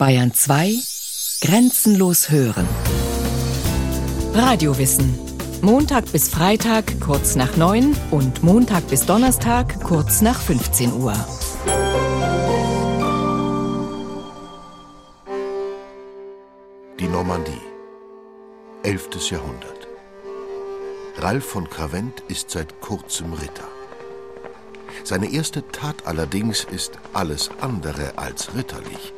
Bayern 2 Grenzenlos hören. Radiowissen. Montag bis Freitag kurz nach 9 und Montag bis Donnerstag kurz nach 15 Uhr. Die Normandie. 11. Jahrhundert. Ralf von Kravent ist seit kurzem Ritter. Seine erste Tat allerdings ist alles andere als ritterlich.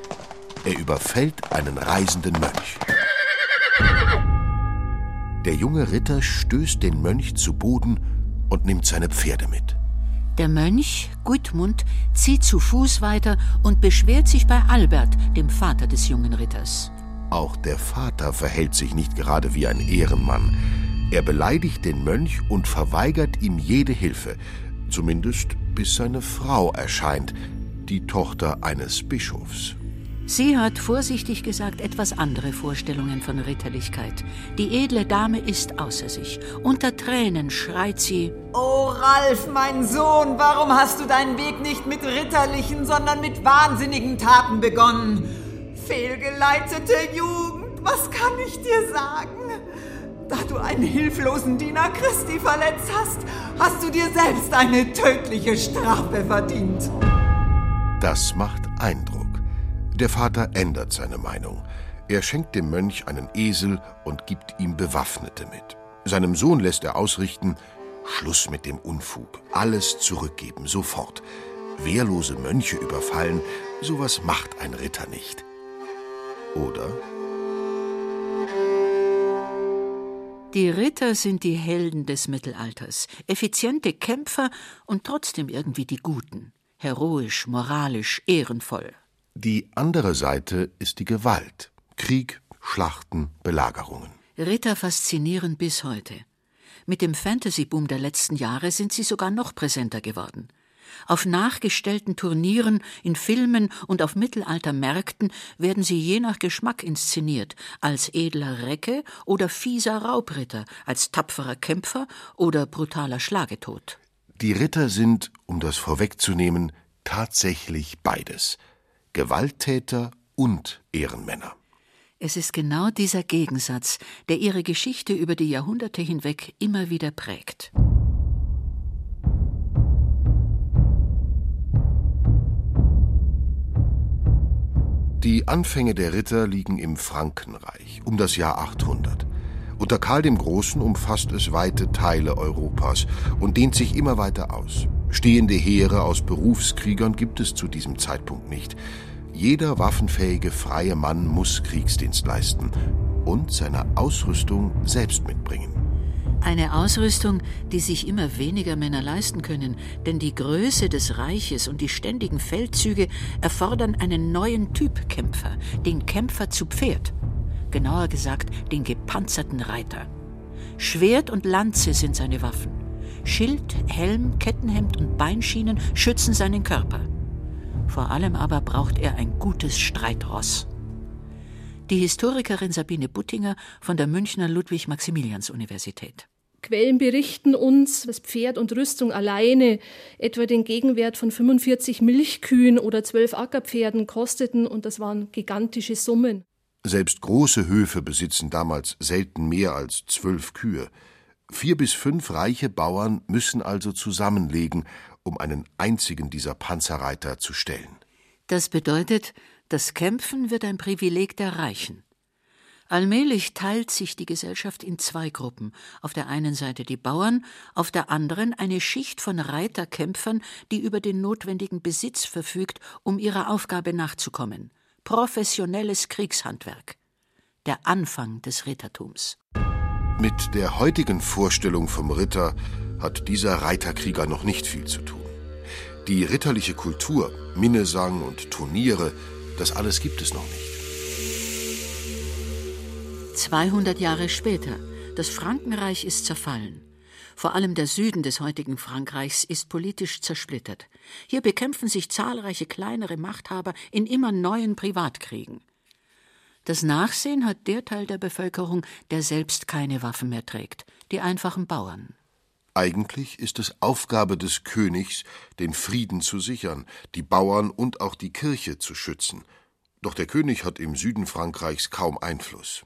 Er überfällt einen reisenden Mönch. Der junge Ritter stößt den Mönch zu Boden und nimmt seine Pferde mit. Der Mönch, Gudmund, zieht zu Fuß weiter und beschwert sich bei Albert, dem Vater des jungen Ritters. Auch der Vater verhält sich nicht gerade wie ein Ehrenmann. Er beleidigt den Mönch und verweigert ihm jede Hilfe, zumindest bis seine Frau erscheint, die Tochter eines Bischofs. Sie hat vorsichtig gesagt etwas andere Vorstellungen von Ritterlichkeit. Die edle Dame ist außer sich. Unter Tränen schreit sie: Oh Ralf, mein Sohn, warum hast du deinen Weg nicht mit ritterlichen, sondern mit wahnsinnigen Taten begonnen? Fehlgeleitete Jugend, was kann ich dir sagen? Da du einen hilflosen Diener Christi verletzt hast, hast du dir selbst eine tödliche Strafe verdient. Das macht Eindruck. Der Vater ändert seine Meinung. Er schenkt dem Mönch einen Esel und gibt ihm Bewaffnete mit. Seinem Sohn lässt er ausrichten, Schluss mit dem Unfug, alles zurückgeben, sofort. Wehrlose Mönche überfallen, sowas macht ein Ritter nicht. Oder? Die Ritter sind die Helden des Mittelalters, effiziente Kämpfer und trotzdem irgendwie die Guten, heroisch, moralisch, ehrenvoll. Die andere Seite ist die Gewalt. Krieg, Schlachten, Belagerungen. Ritter faszinieren bis heute. Mit dem Fantasy-Boom der letzten Jahre sind sie sogar noch präsenter geworden. Auf nachgestellten Turnieren, in Filmen und auf Mittelaltermärkten werden sie je nach Geschmack inszeniert, als edler Recke oder fieser Raubritter, als tapferer Kämpfer oder brutaler Schlagetod. Die Ritter sind, um das vorwegzunehmen, tatsächlich beides – Gewalttäter und Ehrenmänner. Es ist genau dieser Gegensatz, der ihre Geschichte über die Jahrhunderte hinweg immer wieder prägt. Die Anfänge der Ritter liegen im Frankenreich um das Jahr 800. Unter Karl dem Großen umfasst es weite Teile Europas und dehnt sich immer weiter aus. Stehende Heere aus Berufskriegern gibt es zu diesem Zeitpunkt nicht. Jeder waffenfähige freie Mann muss Kriegsdienst leisten und seine Ausrüstung selbst mitbringen. Eine Ausrüstung, die sich immer weniger Männer leisten können, denn die Größe des Reiches und die ständigen Feldzüge erfordern einen neuen Typ Kämpfer, den Kämpfer zu Pferd. Genauer gesagt, den gepanzerten Reiter. Schwert und Lanze sind seine Waffen. Schild, Helm, Kettenhemd und Beinschienen schützen seinen Körper. Vor allem aber braucht er ein gutes Streitross. Die Historikerin Sabine Buttinger von der Münchner Ludwig-Maximilians-Universität. Quellen berichten uns, dass Pferd und Rüstung alleine etwa den Gegenwert von 45 Milchkühen oder 12 Ackerpferden kosteten und das waren gigantische Summen. Selbst große Höfe besitzen damals selten mehr als zwölf Kühe. Vier bis fünf reiche Bauern müssen also zusammenlegen, um einen einzigen dieser Panzerreiter zu stellen. Das bedeutet, das Kämpfen wird ein Privileg der Reichen. Allmählich teilt sich die Gesellschaft in zwei Gruppen. Auf der einen Seite die Bauern, auf der anderen eine Schicht von Reiterkämpfern, die über den notwendigen Besitz verfügt, um ihrer Aufgabe nachzukommen. Professionelles Kriegshandwerk. Der Anfang des Rittertums. Mit der heutigen Vorstellung vom Ritter hat dieser Reiterkrieger noch nicht viel zu tun. Die ritterliche Kultur, Minnesang und Turniere, das alles gibt es noch nicht. 200 Jahre später. Das Frankenreich ist zerfallen. Vor allem der Süden des heutigen Frankreichs ist politisch zersplittert. Hier bekämpfen sich zahlreiche kleinere Machthaber in immer neuen Privatkriegen. Das Nachsehen hat der Teil der Bevölkerung, der selbst keine Waffen mehr trägt, die einfachen Bauern. Eigentlich ist es Aufgabe des Königs, den Frieden zu sichern, die Bauern und auch die Kirche zu schützen. Doch der König hat im Süden Frankreichs kaum Einfluss.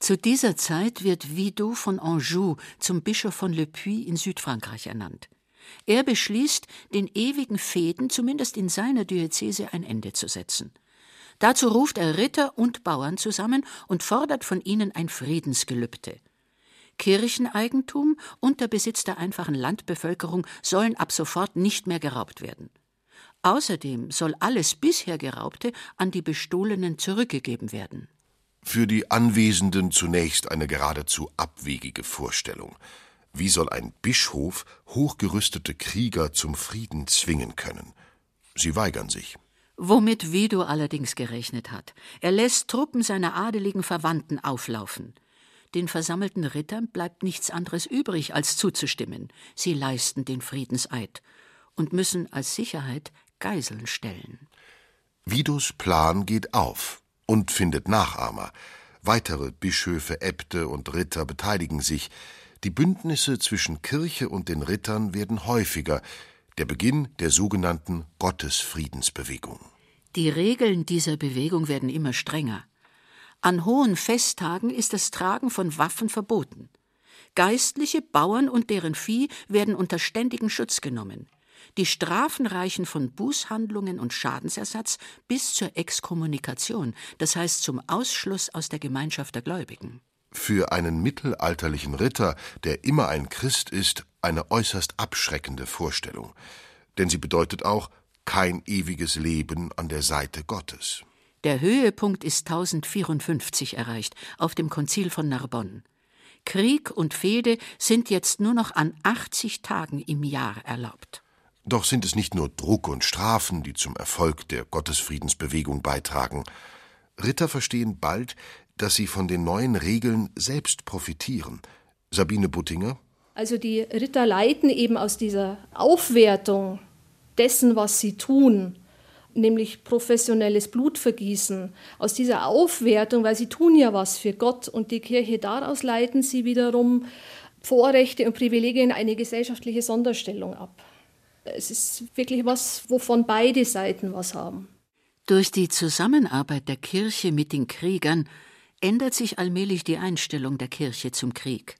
Zu dieser Zeit wird Wido von Anjou zum Bischof von Le Puy in Südfrankreich ernannt. Er beschließt, den ewigen Fäden zumindest in seiner Diözese ein Ende zu setzen. Dazu ruft er Ritter und Bauern zusammen und fordert von ihnen ein Friedensgelübde. Kircheneigentum und der Besitz der einfachen Landbevölkerung sollen ab sofort nicht mehr geraubt werden. Außerdem soll alles bisher Geraubte an die Bestohlenen zurückgegeben werden. Für die Anwesenden zunächst eine geradezu abwegige Vorstellung. Wie soll ein Bischof hochgerüstete Krieger zum Frieden zwingen können? Sie weigern sich. Womit Wido allerdings gerechnet hat. Er lässt Truppen seiner adeligen Verwandten auflaufen. Den versammelten Rittern bleibt nichts anderes übrig, als zuzustimmen. Sie leisten den Friedenseid und müssen als Sicherheit Geiseln stellen. Widos Plan geht auf und findet Nachahmer. Weitere Bischöfe, Äbte und Ritter beteiligen sich. Die Bündnisse zwischen Kirche und den Rittern werden häufiger. Der Beginn der sogenannten Gottesfriedensbewegung. Die Regeln dieser Bewegung werden immer strenger. An hohen Festtagen ist das Tragen von Waffen verboten. Geistliche, Bauern und deren Vieh werden unter ständigen Schutz genommen. Die Strafen reichen von Bußhandlungen und Schadensersatz bis zur Exkommunikation, das heißt zum Ausschluss aus der Gemeinschaft der Gläubigen. Für einen mittelalterlichen Ritter, der immer ein Christ ist, eine äußerst abschreckende Vorstellung. Denn sie bedeutet auch kein ewiges Leben an der Seite Gottes. Der Höhepunkt ist 1054 erreicht, auf dem Konzil von Narbonne. Krieg und Fehde sind jetzt nur noch an 80 Tagen im Jahr erlaubt. Doch sind es nicht nur Druck und Strafen, die zum Erfolg der Gottesfriedensbewegung beitragen. Ritter verstehen bald, dass sie von den neuen Regeln selbst profitieren. Sabine Buttinger? Also die Ritter leiten eben aus dieser Aufwertung dessen, was sie tun, nämlich professionelles Blutvergießen, aus dieser Aufwertung, weil sie tun ja was für Gott und die Kirche, daraus leiten sie wiederum Vorrechte und Privilegien eine gesellschaftliche Sonderstellung ab. Es ist wirklich was, wovon beide Seiten was haben. Durch die Zusammenarbeit der Kirche mit den Kriegern ändert sich allmählich die Einstellung der Kirche zum Krieg.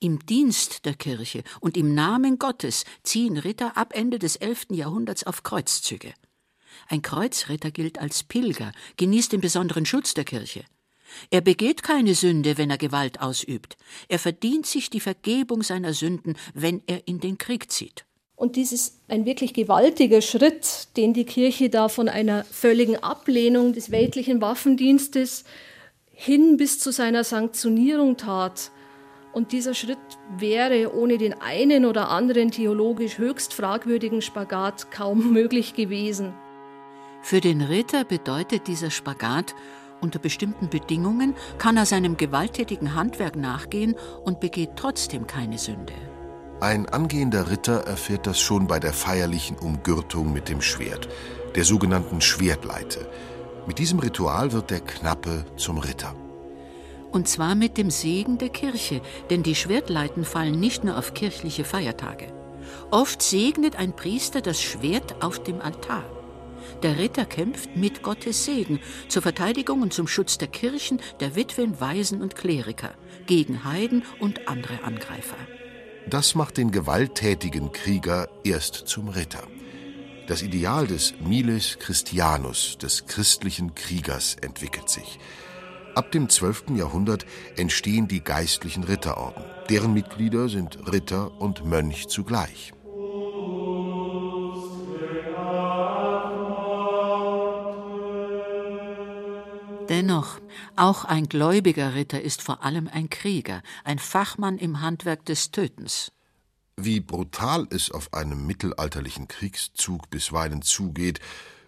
Im Dienst der Kirche und im Namen Gottes ziehen Ritter ab Ende des 11. Jahrhunderts auf Kreuzzüge. Ein Kreuzritter gilt als Pilger, genießt den besonderen Schutz der Kirche. Er begeht keine Sünde, wenn er Gewalt ausübt. Er verdient sich die Vergebung seiner Sünden, wenn er in den Krieg zieht. Und dies ist ein wirklich gewaltiger Schritt, den die Kirche da von einer völligen Ablehnung des weltlichen Waffendienstes hin bis zu seiner Sanktionierung tat. Und dieser Schritt wäre ohne den einen oder anderen theologisch höchst fragwürdigen Spagat kaum möglich gewesen. Für den Ritter bedeutet dieser Spagat, unter bestimmten Bedingungen kann er seinem gewalttätigen Handwerk nachgehen und begeht trotzdem keine Sünde. Ein angehender Ritter erfährt das schon bei der feierlichen Umgürtung mit dem Schwert, der sogenannten Schwertleite. Mit diesem Ritual wird der Knappe zum Ritter. Und zwar mit dem Segen der Kirche, denn die Schwertleiten fallen nicht nur auf kirchliche Feiertage. Oft segnet ein Priester das Schwert auf dem Altar. Der Ritter kämpft mit Gottes Segen zur Verteidigung und zum Schutz der Kirchen, der Witwen, Waisen und Kleriker, gegen Heiden und andere Angreifer. Das macht den gewalttätigen Krieger erst zum Ritter. Das Ideal des Miles Christianus, des christlichen Kriegers, entwickelt sich. Ab dem 12. Jahrhundert entstehen die geistlichen Ritterorden. Deren Mitglieder sind Ritter und Mönch zugleich. Dennoch, auch ein gläubiger Ritter ist vor allem ein Krieger, ein Fachmann im Handwerk des Tötens. Wie brutal es auf einem mittelalterlichen Kriegszug bisweilen zugeht,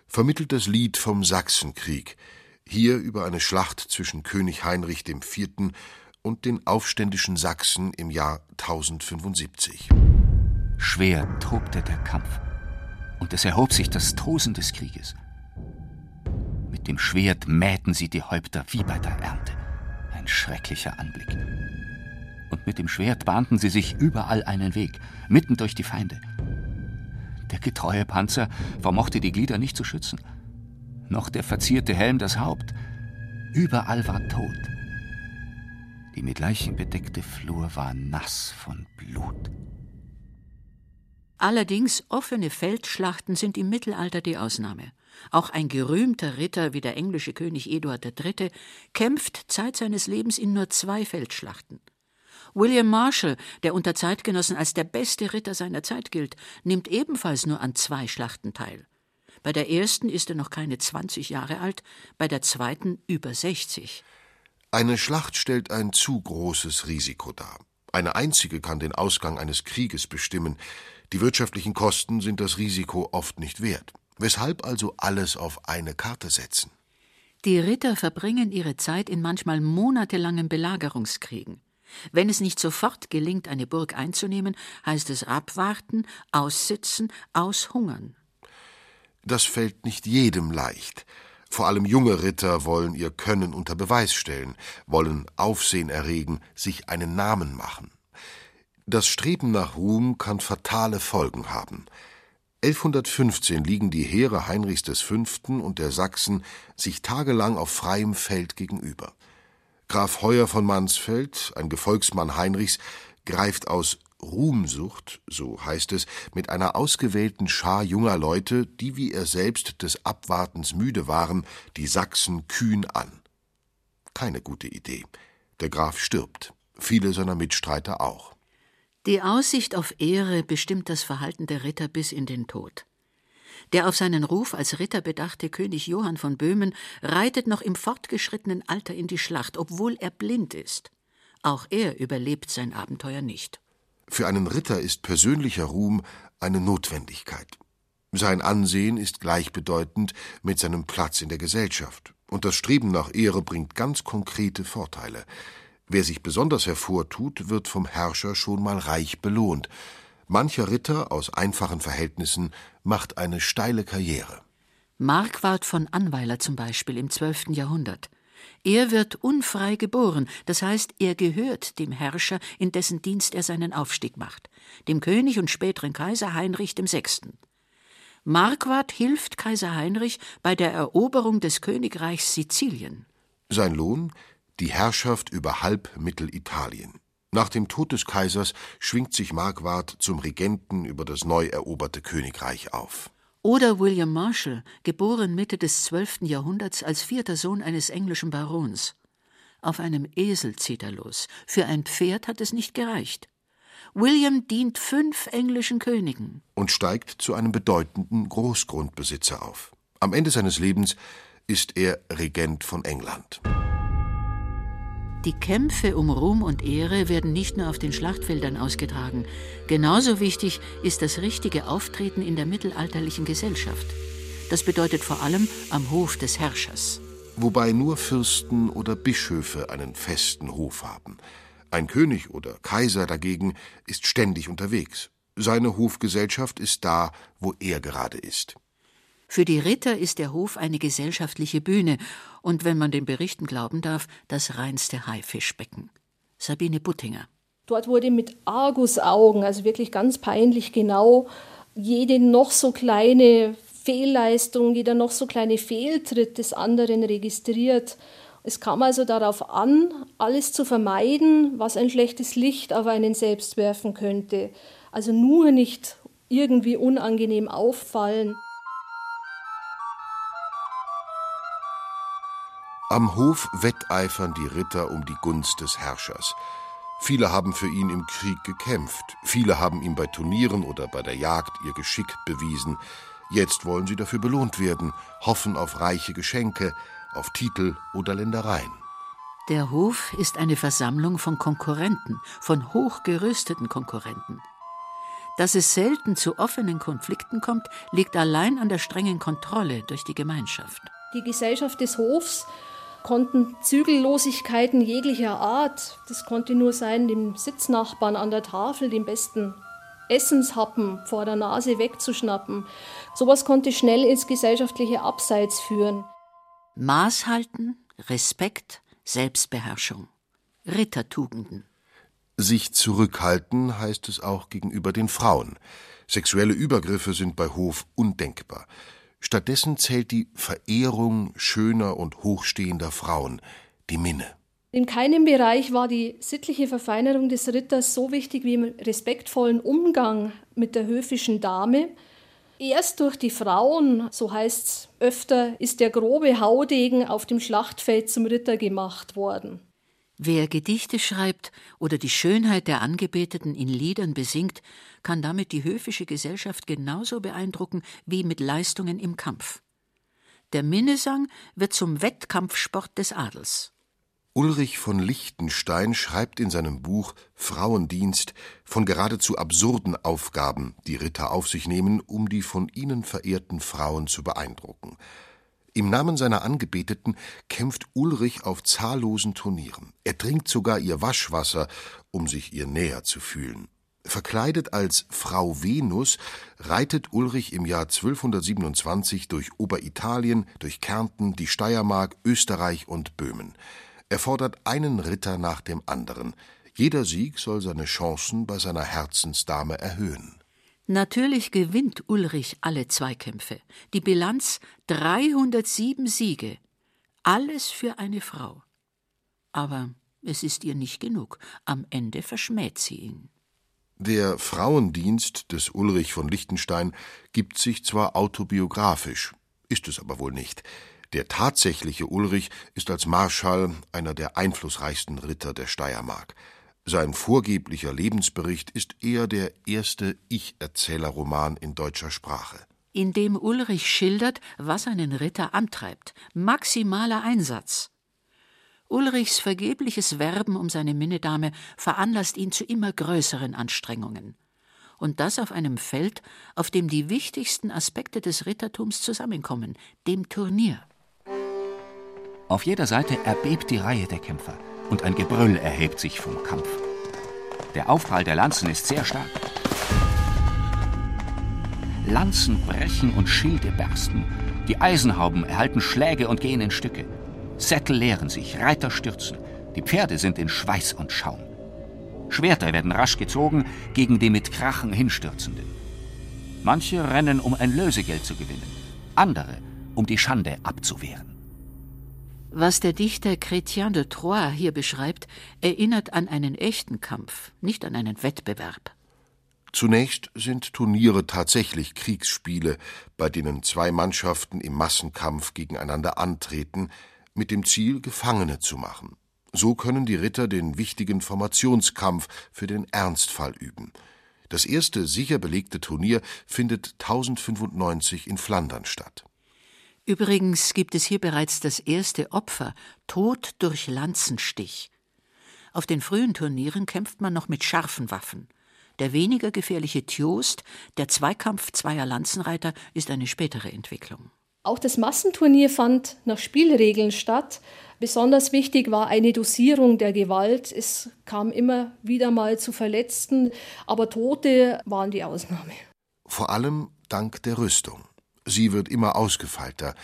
vermittelt das Lied vom Sachsenkrieg, hier über eine Schlacht zwischen König Heinrich IV. und den aufständischen Sachsen im Jahr 1075. Schwer tobte der Kampf, und es erhob sich das Tosen des Krieges. Mit dem Schwert mähten sie die Häupter wie bei der Ernte. Ein schrecklicher Anblick. Und mit dem Schwert bahnten sie sich überall einen Weg, mitten durch die Feinde. Der getreue Panzer vermochte die Glieder nicht zu schützen. Noch der verzierte Helm das Haupt. Überall war Tod. Die mit Leichen bedeckte Flur war nass von Blut. Allerdings offene Feldschlachten sind im Mittelalter die Ausnahme. Auch ein gerühmter Ritter wie der englische König Eduard III. kämpft Zeit seines Lebens in nur zwei Feldschlachten. William Marshall, der unter Zeitgenossen als der beste Ritter seiner Zeit gilt, nimmt ebenfalls nur an zwei Schlachten teil. Bei der ersten ist er noch keine 20 Jahre alt, bei der zweiten über 60. Eine Schlacht stellt ein zu großes Risiko dar. Eine einzige kann den Ausgang eines Krieges bestimmen. Die wirtschaftlichen Kosten sind das Risiko oft nicht wert. Weshalb also alles auf eine Karte setzen? Die Ritter verbringen ihre Zeit in manchmal monatelangen Belagerungskriegen. Wenn es nicht sofort gelingt, eine Burg einzunehmen, heißt es abwarten, aussitzen, aushungern. Das fällt nicht jedem leicht. Vor allem junge Ritter wollen ihr Können unter Beweis stellen, wollen Aufsehen erregen, sich einen Namen machen. Das Streben nach Ruhm kann fatale Folgen haben. 1115 liegen die Heere Heinrichs V. und der Sachsen sich tagelang auf freiem Feld gegenüber. Graf Heuer von Mansfeld, ein Gefolgsmann Heinrichs, greift aus Ruhmsucht, so heißt es, mit einer ausgewählten Schar junger Leute, die wie er selbst des Abwartens müde waren, die Sachsen kühn an. Keine gute Idee. Der Graf stirbt, viele seiner Mitstreiter auch. Die Aussicht auf Ehre bestimmt das Verhalten der Ritter bis in den Tod. Der auf seinen Ruf als Ritter bedachte König Johann von Böhmen reitet noch im fortgeschrittenen Alter in die Schlacht, obwohl er blind ist. Auch er überlebt sein Abenteuer nicht. Für einen Ritter ist persönlicher Ruhm eine Notwendigkeit. Sein Ansehen ist gleichbedeutend mit seinem Platz in der Gesellschaft, und das Streben nach Ehre bringt ganz konkrete Vorteile. Wer sich besonders hervortut, wird vom Herrscher schon mal reich belohnt. Mancher Ritter aus einfachen Verhältnissen macht eine steile Karriere. Marquard von Anweiler zum Beispiel im 12. Jahrhundert. Er wird unfrei geboren, das heißt, er gehört dem Herrscher, in dessen Dienst er seinen Aufstieg macht, dem König und späteren Kaiser Heinrich VI. Marquard hilft Kaiser Heinrich bei der Eroberung des Königreichs Sizilien. Sein Lohn? Die Herrschaft über halb Mittelitalien. Nach dem Tod des Kaisers schwingt sich Marquard zum Regenten über das neu eroberte Königreich auf. Oder William Marshall, geboren Mitte des 12. Jahrhunderts als vierter Sohn eines englischen Barons. Auf einem Esel zieht er los. Für ein Pferd hat es nicht gereicht. William dient fünf englischen Königen. Und steigt zu einem bedeutenden Großgrundbesitzer auf. Am Ende seines Lebens ist er Regent von England. Die Kämpfe um Ruhm und Ehre werden nicht nur auf den Schlachtfeldern ausgetragen. Genauso wichtig ist das richtige Auftreten in der mittelalterlichen Gesellschaft. Das bedeutet vor allem am Hof des Herrschers. Wobei nur Fürsten oder Bischöfe einen festen Hof haben. Ein König oder Kaiser dagegen ist ständig unterwegs. Seine Hofgesellschaft ist da, wo er gerade ist. Für die Ritter ist der Hof eine gesellschaftliche Bühne und, wenn man den Berichten glauben darf, das reinste Haifischbecken. Sabine Buttinger. Dort wurde mit Argusaugen, also wirklich ganz peinlich genau, jede noch so kleine Fehlleistung, jeder noch so kleine Fehltritt des anderen registriert. Es kam also darauf an, alles zu vermeiden, was ein schlechtes Licht auf einen selbst werfen könnte. Also nur nicht irgendwie unangenehm auffallen. Am Hof wetteifern die Ritter um die Gunst des Herrschers. Viele haben für ihn im Krieg gekämpft, viele haben ihm bei Turnieren oder bei der Jagd ihr Geschick bewiesen. Jetzt wollen sie dafür belohnt werden, hoffen auf reiche Geschenke, auf Titel oder Ländereien. Der Hof ist eine Versammlung von Konkurrenten, von hochgerüsteten Konkurrenten. Dass es selten zu offenen Konflikten kommt, liegt allein an der strengen Kontrolle durch die Gemeinschaft. Die Gesellschaft des Hofs konnten Zügellosigkeiten jeglicher Art, das konnte nur sein, dem Sitznachbarn an der Tafel den besten Essenshappen vor der Nase wegzuschnappen. Sowas konnte schnell ins gesellschaftliche Abseits führen. Maß halten, Respekt, Selbstbeherrschung. Rittertugenden. Sich zurückhalten heißt es auch gegenüber den Frauen. Sexuelle Übergriffe sind bei Hof undenkbar. Stattdessen zählt die Verehrung schöner und hochstehender Frauen, die Minne. In keinem Bereich war die sittliche Verfeinerung des Ritters so wichtig wie im respektvollen Umgang mit der höfischen Dame. Erst durch die Frauen, so heißt es öfter, ist der grobe Haudegen auf dem Schlachtfeld zum Ritter gemacht worden. Wer Gedichte schreibt oder die Schönheit der Angebeteten in Liedern besingt, kann damit die höfische Gesellschaft genauso beeindrucken wie mit Leistungen im Kampf. Der Minnesang wird zum Wettkampfsport des Adels. Ulrich von Liechtenstein schreibt in seinem Buch Frauendienst von geradezu absurden Aufgaben, die Ritter auf sich nehmen, um die von ihnen verehrten Frauen zu beeindrucken. Im Namen seiner Angebeteten kämpft Ulrich auf zahllosen Turnieren. Er trinkt sogar ihr Waschwasser, um sich ihr näher zu fühlen. Verkleidet als Frau Venus reitet Ulrich im Jahr 1227 durch Oberitalien, durch Kärnten, die Steiermark, Österreich und Böhmen. Er fordert einen Ritter nach dem anderen. Jeder Sieg soll seine Chancen bei seiner Herzensdame erhöhen. Natürlich gewinnt Ulrich alle Zweikämpfe. Die Bilanz 307 Siege. Alles für eine Frau. Aber es ist ihr nicht genug. Am Ende verschmäht sie ihn. Der Frauendienst des Ulrich von Liechtenstein gibt sich zwar autobiografisch, ist es aber wohl nicht. Der tatsächliche Ulrich ist als Marschall einer der einflussreichsten Ritter der Steiermark. Sein vorgeblicher Lebensbericht ist eher der erste Ich-Erzählerroman in deutscher Sprache. In dem Ulrich schildert, was einen Ritter antreibt. Maximaler Einsatz. Ulrichs vergebliches Werben um seine Minnedame veranlasst ihn zu immer größeren Anstrengungen. Und das auf einem Feld, auf dem die wichtigsten Aspekte des Rittertums zusammenkommen, dem Turnier. Auf jeder Seite erbebt die Reihe der Kämpfer und ein Gebrüll erhebt sich vom Kampf. Der Aufprall der Lanzen ist sehr stark. Lanzen brechen und Schilde bersten. Die Eisenhauben erhalten Schläge und gehen in Stücke. Sättel leeren sich, Reiter stürzen. Die Pferde sind in Schweiß und Schaum. Schwerter werden rasch gezogen gegen die mit Krachen hinstürzenden. Manche rennen, um ein Lösegeld zu gewinnen, andere, um die Schande abzuwehren. Was der Dichter Chrétien de Troyes hier beschreibt, erinnert an einen echten Kampf, nicht an einen Wettbewerb. Zunächst sind Turniere tatsächlich Kriegsspiele, bei denen zwei Mannschaften im Massenkampf gegeneinander antreten, mit dem Ziel, Gefangene zu machen. So können die Ritter den wichtigen Formationskampf für den Ernstfall üben. Das erste sicher belegte Turnier findet 1095 in Flandern statt. Übrigens gibt es hier bereits das erste Opfer, Tod durch Lanzenstich. Auf den frühen Turnieren kämpft man noch mit scharfen Waffen. Der weniger gefährliche Tjost, der Zweikampf zweier Lanzenreiter, ist eine spätere Entwicklung. Auch das Massenturnier fand nach Spielregeln statt. Besonders wichtig war eine Dosierung der Gewalt. Es kam immer wieder mal zu Verletzten, aber Tote waren die Ausnahme. Vor allem dank der Rüstung. Sie wird immer ausgefeilter.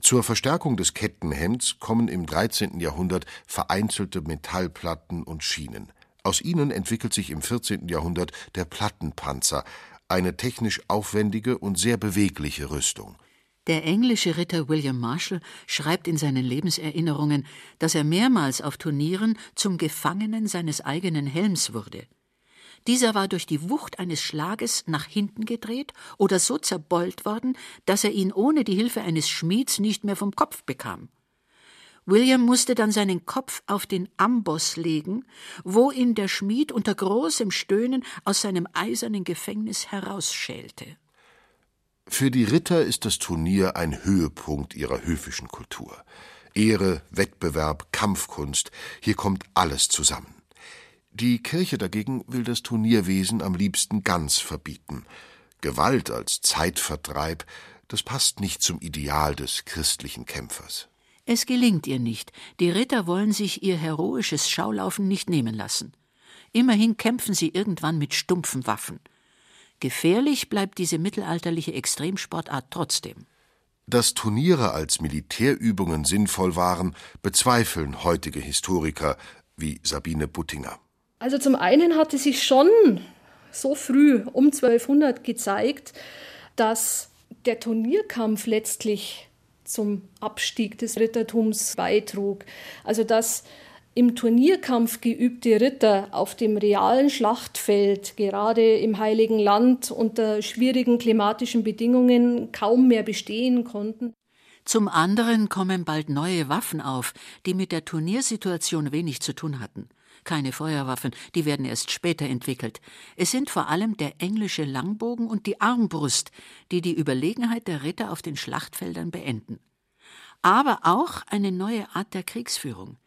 Zur Verstärkung des Kettenhemds kommen im 13. Jahrhundert vereinzelte Metallplatten und Schienen. Aus ihnen entwickelt sich im 14. Jahrhundert der Plattenpanzer, eine technisch aufwendige und sehr bewegliche Rüstung. Der englische Ritter William Marshall schreibt in seinen Lebenserinnerungen, dass er mehrmals auf Turnieren zum Gefangenen seines eigenen Helms wurde. Dieser war durch die Wucht eines Schlages nach hinten gedreht oder so zerbeult worden, dass er ihn ohne die Hilfe eines Schmieds nicht mehr vom Kopf bekam. William musste dann seinen Kopf auf den Amboss legen, wo ihn der Schmied unter großem Stöhnen aus seinem eisernen Gefängnis herausschälte. Für die Ritter ist das Turnier ein Höhepunkt ihrer höfischen Kultur. Ehre, Wettbewerb, Kampfkunst, hier kommt alles zusammen. Die Kirche dagegen will das Turnierwesen am liebsten ganz verbieten. Gewalt als Zeitvertreib, das passt nicht zum Ideal des christlichen Kämpfers. Es gelingt ihr nicht. Die Ritter wollen sich ihr heroisches Schaulaufen nicht nehmen lassen. Immerhin kämpfen sie irgendwann mit stumpfen Waffen. Gefährlich bleibt diese mittelalterliche Extremsportart trotzdem. Dass Turniere als Militärübungen sinnvoll waren, bezweifeln heutige Historiker wie Sabine Buttinger. Also zum einen hatte sich schon so früh um 1200 gezeigt, dass der Turnierkampf letztlich zum Abstieg des Rittertums beitrug. Also dass im Turnierkampf geübte Ritter auf dem realen Schlachtfeld, gerade im Heiligen Land unter schwierigen klimatischen Bedingungen, kaum mehr bestehen konnten. Zum anderen kommen bald neue Waffen auf, die mit der Turniersituation wenig zu tun hatten. Keine Feuerwaffen, die werden erst später entwickelt. Es sind vor allem der englische Langbogen und die Armbrust, die die Überlegenheit der Ritter auf den Schlachtfeldern beenden. Aber auch eine neue Art der Kriegsführung.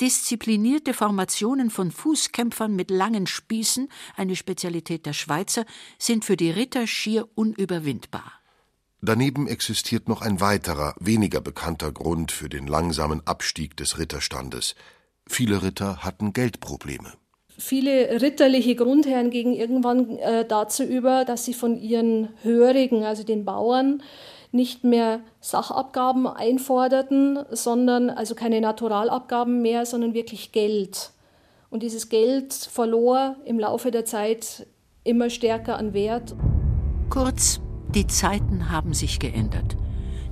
Disziplinierte Formationen von Fußkämpfern mit langen Spießen, eine Spezialität der Schweizer, sind für die Ritter schier unüberwindbar. Daneben existiert noch ein weiterer, weniger bekannter Grund für den langsamen Abstieg des Ritterstandes. Viele Ritter hatten Geldprobleme. Viele ritterliche Grundherren gingen irgendwann äh, dazu über, dass sie von ihren Hörigen, also den Bauern, nicht mehr Sachabgaben einforderten, sondern also keine Naturalabgaben mehr, sondern wirklich Geld. Und dieses Geld verlor im Laufe der Zeit immer stärker an Wert. Kurz, die Zeiten haben sich geändert.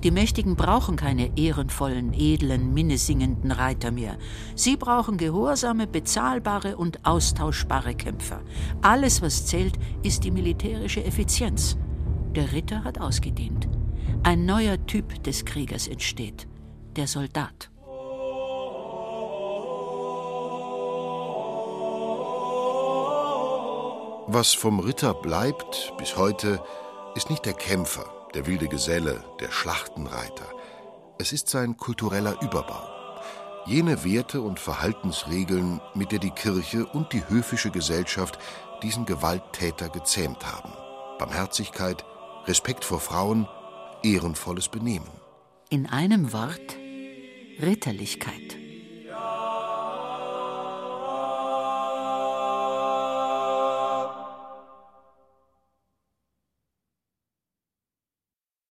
Die Mächtigen brauchen keine ehrenvollen, edlen, minnesingenden Reiter mehr. Sie brauchen gehorsame, bezahlbare und austauschbare Kämpfer. Alles, was zählt, ist die militärische Effizienz. Der Ritter hat ausgedient. Ein neuer Typ des Kriegers entsteht. Der Soldat. Was vom Ritter bleibt bis heute, ist nicht der Kämpfer, der wilde Geselle, der Schlachtenreiter. Es ist sein kultureller Überbau. Jene Werte und Verhaltensregeln, mit der die Kirche und die höfische Gesellschaft diesen Gewalttäter gezähmt haben. Barmherzigkeit, Respekt vor Frauen, ehrenvolles Benehmen. In einem Wort Ritterlichkeit.